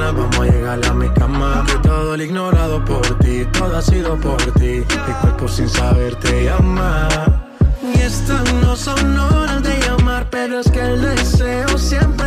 mañana vamos a llegar a mi cama. Que todo el ignorado por ti, todo ha sido por ti. Mi cuerpo sin saber te llama. Y estas no son horas de llamar, pero es que el deseo siempre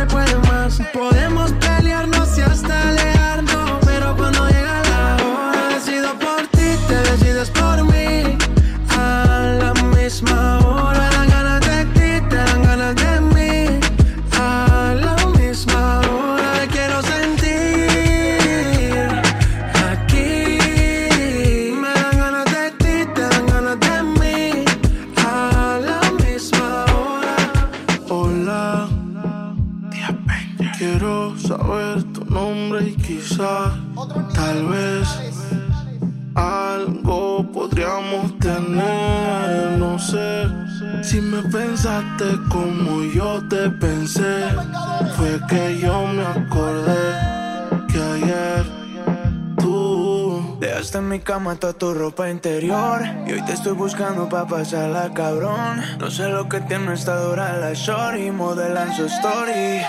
mató tu ropa interior. Y hoy te estoy buscando pa' pasarla, cabrón. No sé lo que tiene esta dura la shorty, modelan su story.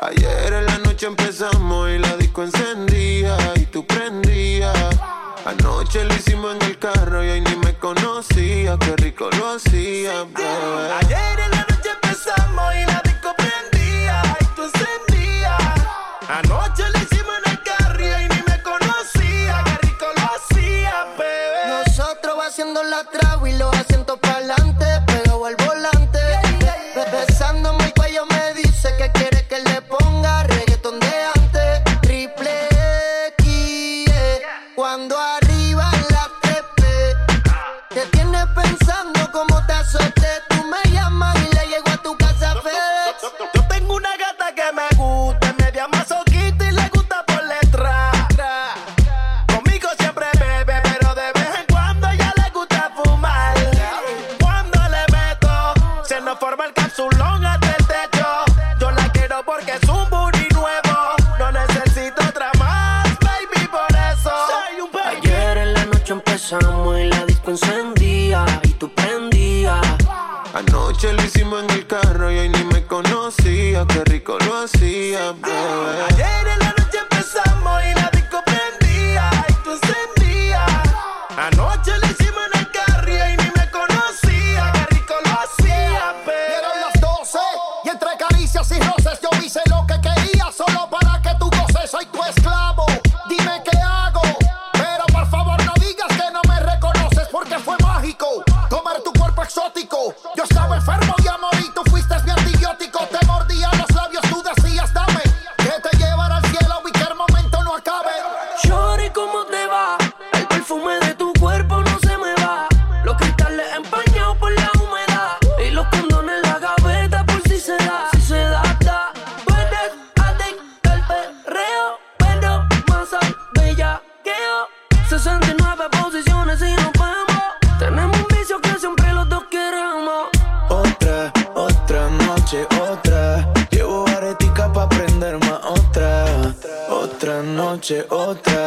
Ayer en la noche empezamos y la disco encendía y tú prendías. Anoche lo hicimos en el carro y hoy ni me conocía, qué rico lo hacía, bebé. Ayer en la noche noche otra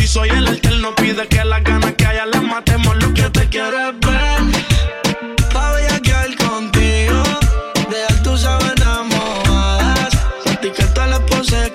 Si soy el alterno, pide que las ganas que haya las matemos. Lo que te quiero es ver. Pa' bellaquear contigo. Dejar tus sábanas mojadas. Ti que todas las poses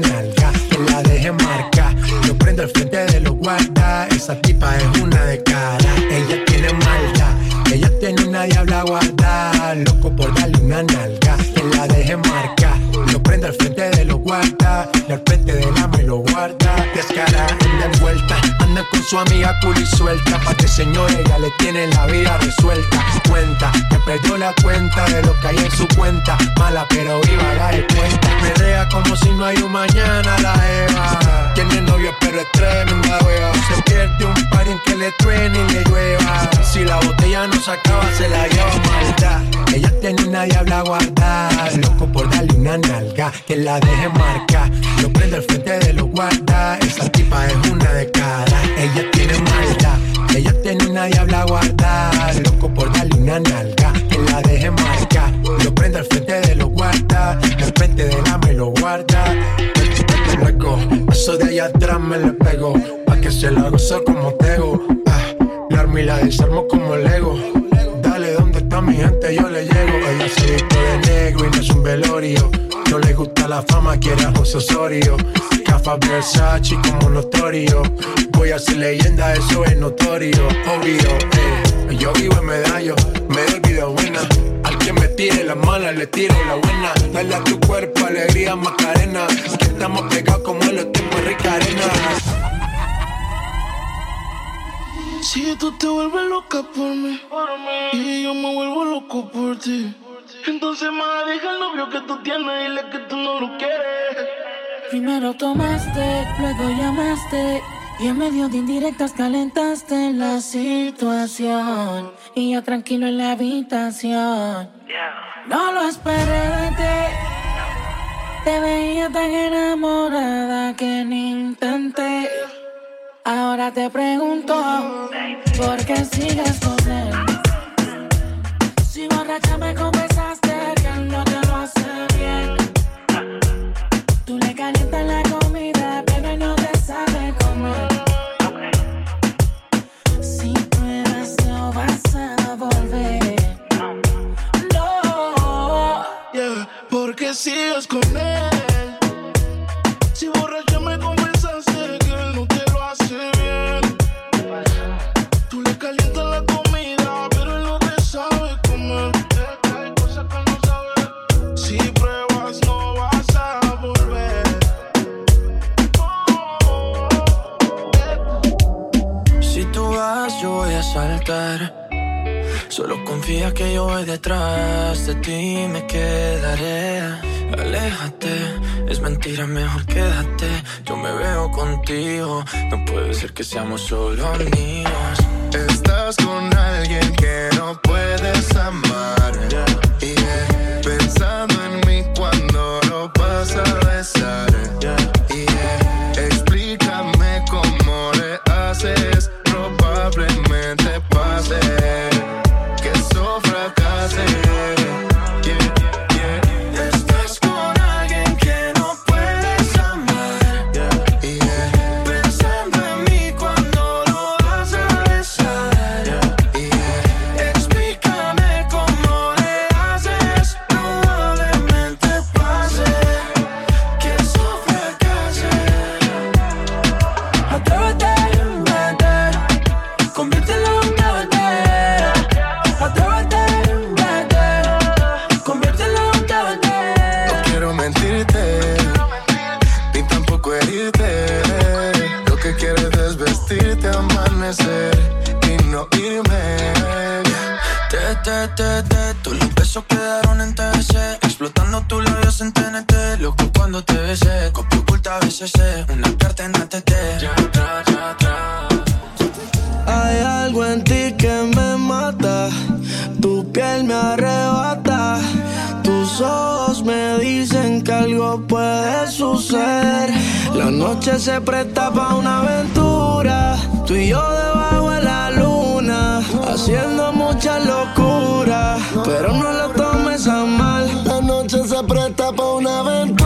nalga, que la deje marca. Yo prendo al frente de los guarda, esa tipa es una de cara. Ella tiene malta ella tiene una diabla guarda. Loco por darle una nalga, que la deje marca. Yo prendo al frente de los guarda, y al frente de la me lo guarda. Anda con su amiga cool suelta. Pa' que señores ya le tienen la vida resuelta. Cuenta, que perdió la cuenta de lo que hay en su cuenta. Mala pero viva la respuesta. Perrea como si no hay un mañana la Eva. Tiene novio pero es tremenda hueva. Se pierde un par en que le truene y le llueva. Si la botella no se acaba, se la lleva maldad. Ella tiene una diabla guardada. Loco por darle una nalga que la deje marcar. Lo prendo el frente de los guarda. Esa tipa es una de cada. Ella tiene maldad, ella tiene una diabla guardada. Loco por darle una nalga, que la deje marcar. Lo prende al frente de los guarda, al frente de la me lo guarda. Luego, eso de allá atrás me le pego, pa' que se la gozo como tego. Ah, la arma y la desarmo como Lego. Dale, ¿dónde está mi gente? Yo le llego. Ella se viste de negro y no es un velorio. No le gusta la fama, quiere a José Osorio. Gafas Versace como Notorio. Voy a ser leyenda, eso es notorio. Obvio, eh. Yo vivo en medallo, me doy vida buena. Al que me tire la mala, le tiro la buena. Dale a tu cuerpo alegría, Macarena. Que estamos pegados como en los tiempos rica arena. Si tú te vuelves loca por mí, por y yo me vuelvo loco por ti, entonces más deja el novio que tú tienes y le que tú no lo quieres. Primero tomaste, luego llamaste. Y en medio de indirectas calentaste la situación. Y yo tranquilo en la habitación. No lo esperé de ti. Te veía tan enamorada que ni intenté. Ahora te pregunto, ¿por qué sigues con él? Si borracha me que sigues con. Solo confía que yo voy detrás de ti me quedaré. Aléjate, es mentira, mejor quédate. Yo me veo contigo, no puede ser que seamos solo amigos. Estás con alguien que no puedes amar. Y es desvestirte, amanecer y no irme. Te, te, te, te, todos los besos quedaron en TBC Explotando tus labios en TNT Loco cuando te besé, copia oculta BCC Una carta en ATT Ya, tra, ya, tra. Hay algo en ti que me mata, tu piel me arrebata, tus ojos me dicen que algo puede suceder. La noche se presta para una aventura, tú y yo debajo de la luna, haciendo muchas locuras, pero no lo tomes a mal. La noche se presta para una aventura.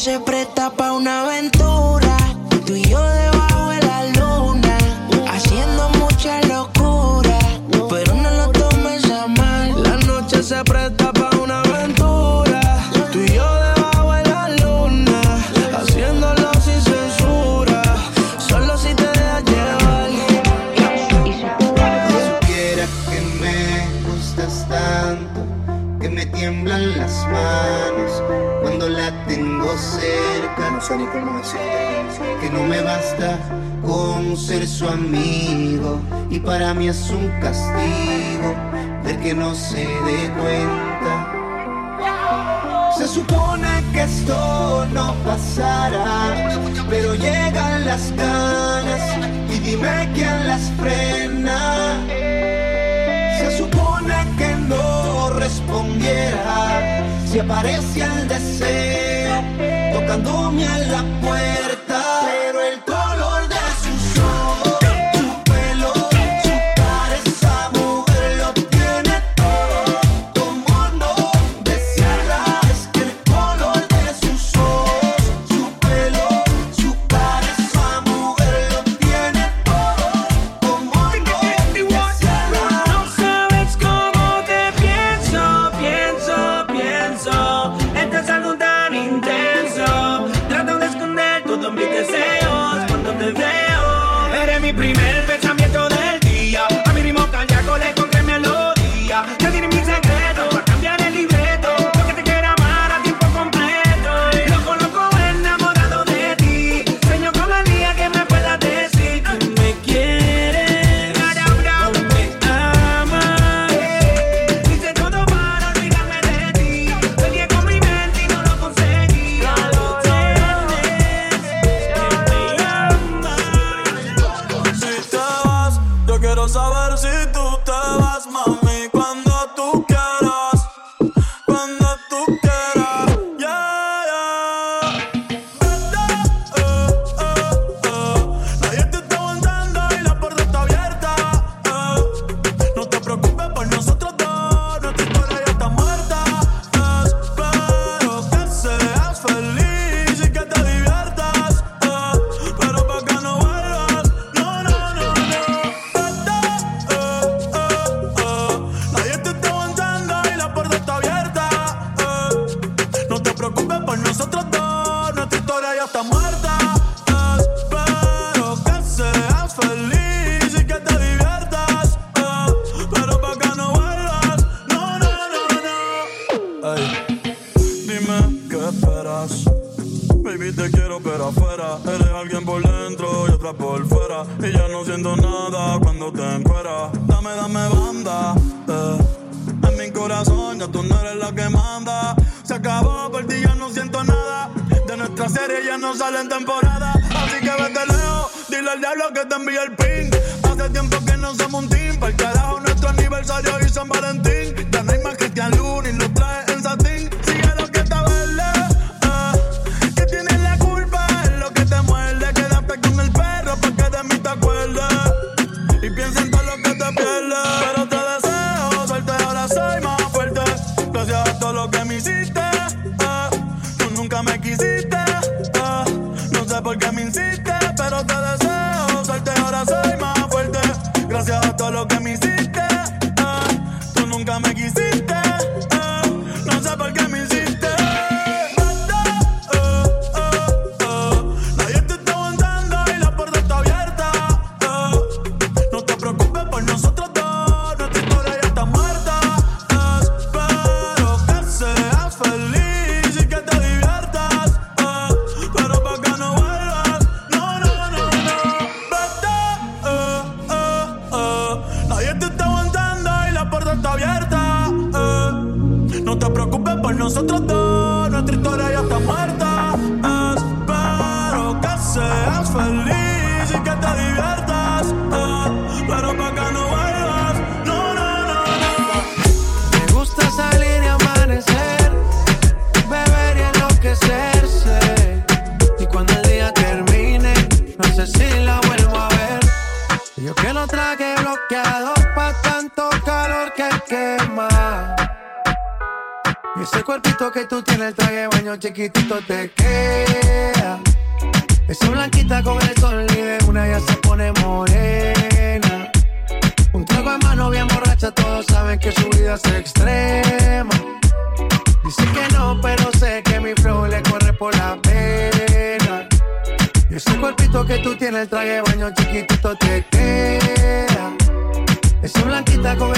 Se presta para Que no me basta con ser su amigo y para mí es un castigo ver que no se dé cuenta. Se supone que esto no pasará, pero llegan las ganas y dime quién las frena. Se supone que no respondiera si aparece el deseo tocándome a la puerta,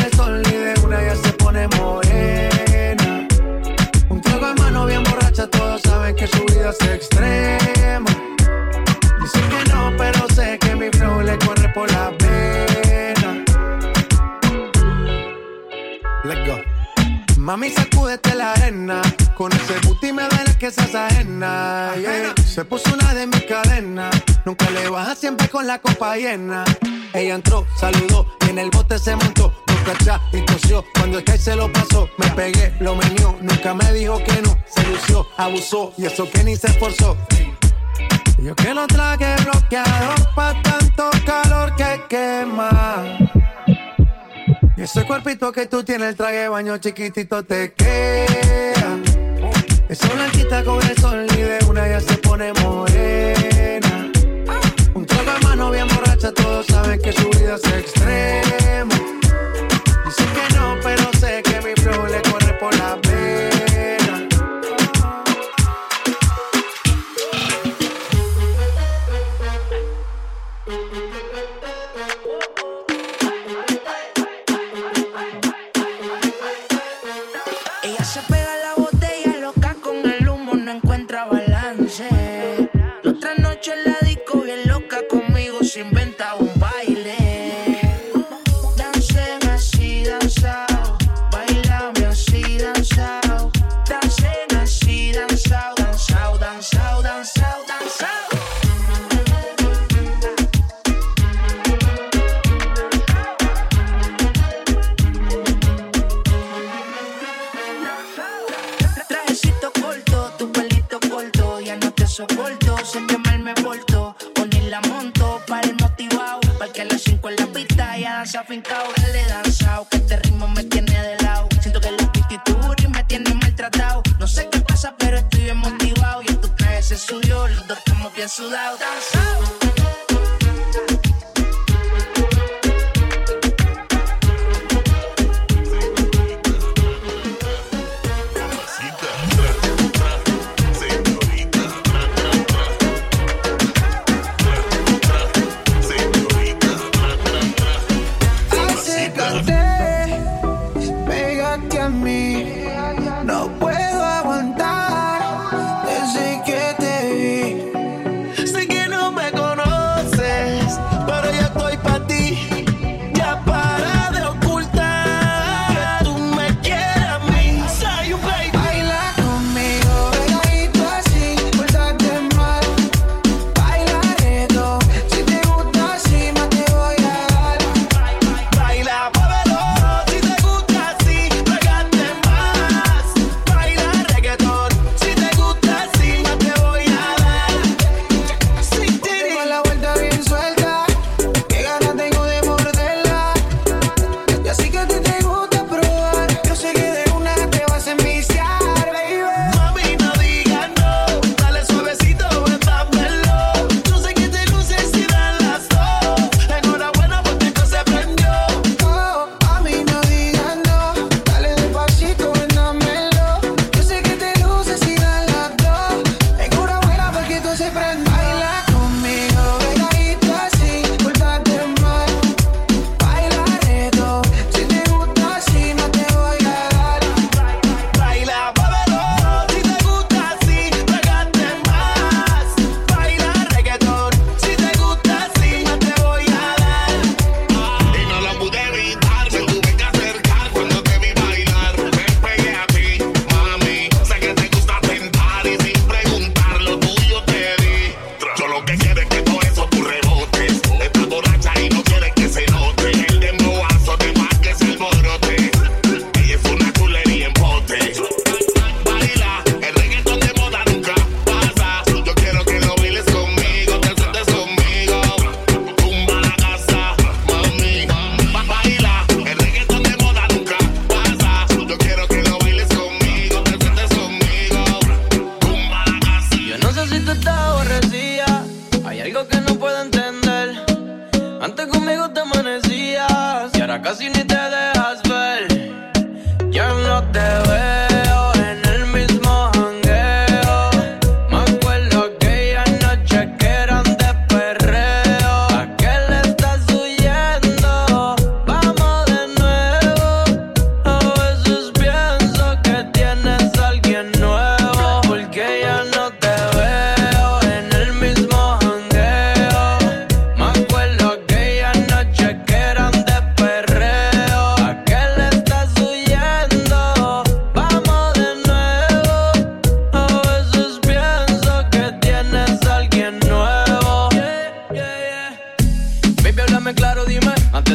sale el sol y de una ya se pone morena. Un trago a mano bien borracha, todos saben que su vida es extrema. Dicen que no, pero sé que mi flow le corre por la pena. Let's go. Mami, sacúdete la arena. Con ese booty me duele que seas ajena. Se puso una de mis cadenas. Nunca le baja siempre con la copa llena. Ella entró, saludó y en el bote se montó. Boca atrás y tosió. Cuando el que se lo pasó, me pegué, lo menió. Nunca me dijo que no. Se lució, abusó y eso que ni se esforzó. Yo que lo traje bloqueado pa' tanto calor que quema. Y ese cuerpito que tú tienes, el traje baño chiquitito te queda. Esa blanquita con el sol y de una ya se pone morena. Un trago de mano bien todos saben que su vida es extremo. Dicen que no, pero sé que mi flow le corre por la pena. Ella se pega la botella loca con el humo, no encuentra balance. La otra noche la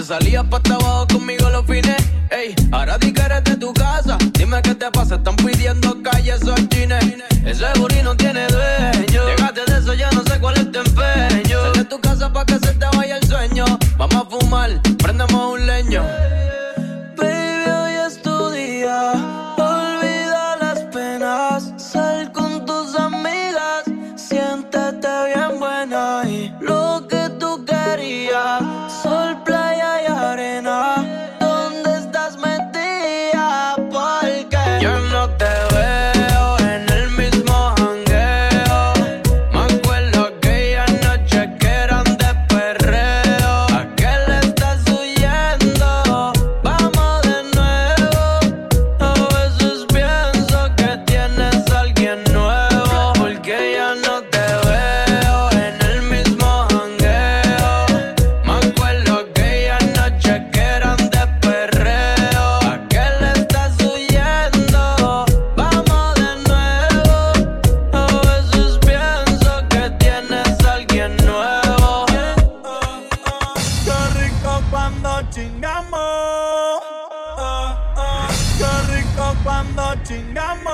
salías pa' abajo conmigo los fines. Ey, ahora di que eres de tu casa. Dime qué te pasa, están pidiendo calles o chines. Ese booty no tiene dueño. Llegaste de eso, ya no sé cuál es tu empeño. Sal de tu casa pa' que se te vaya el sueño. Vamos a fumar, prendemos un leño. cuando chingamos.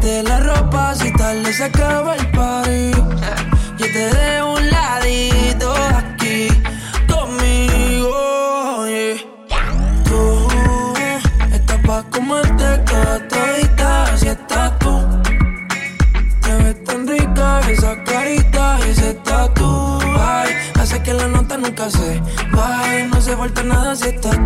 Tráete la ropa si tal se acaba el party. Yo te dé un ladito aquí conmigo. Yeah. Tú eh, estás pa' comerte cada todita si estás tú. Te ves tan rica esa carita y ese tatu. Ay, hace que la nota nunca se baje. No se vuelta nada si estás tú.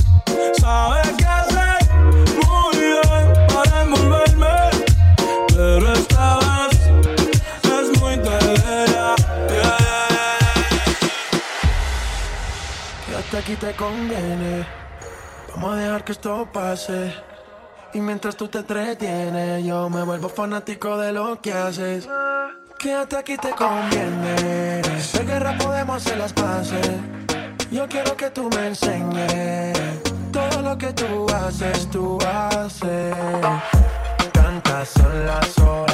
Aquí te conviene. Vamos a dejar que esto pase. Y mientras tú te entretienes, yo me vuelvo fanático de lo que haces. Quédate aquí te conviene. De guerra podemos hacer las paces. Yo quiero que tú me enseñes todo lo que tú haces, tú haces. Tantas son las horas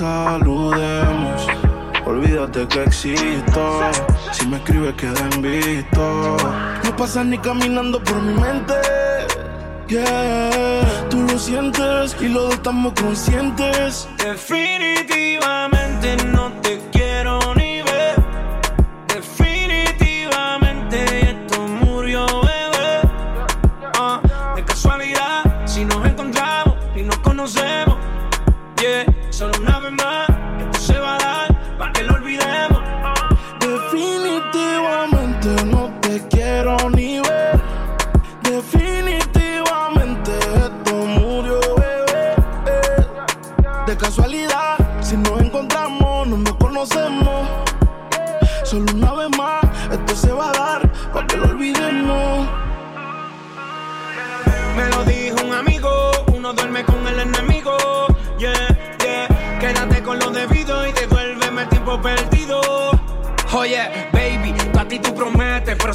saludemos. Olvídate que existo. Si me escribes, queda en visto. No pasas ni caminando por mi mente. Tú lo sientes y los estamos conscientes. Definitivamente.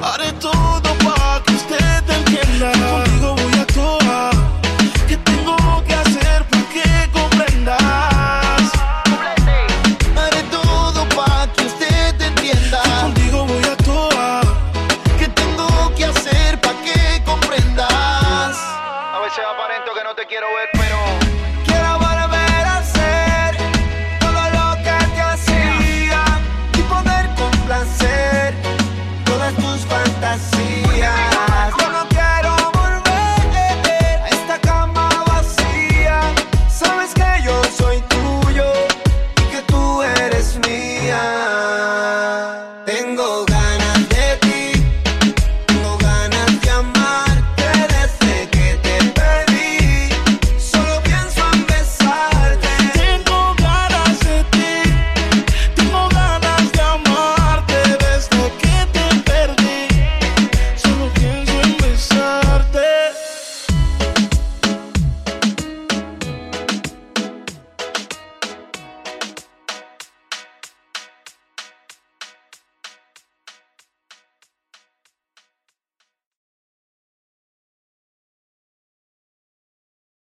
haré todo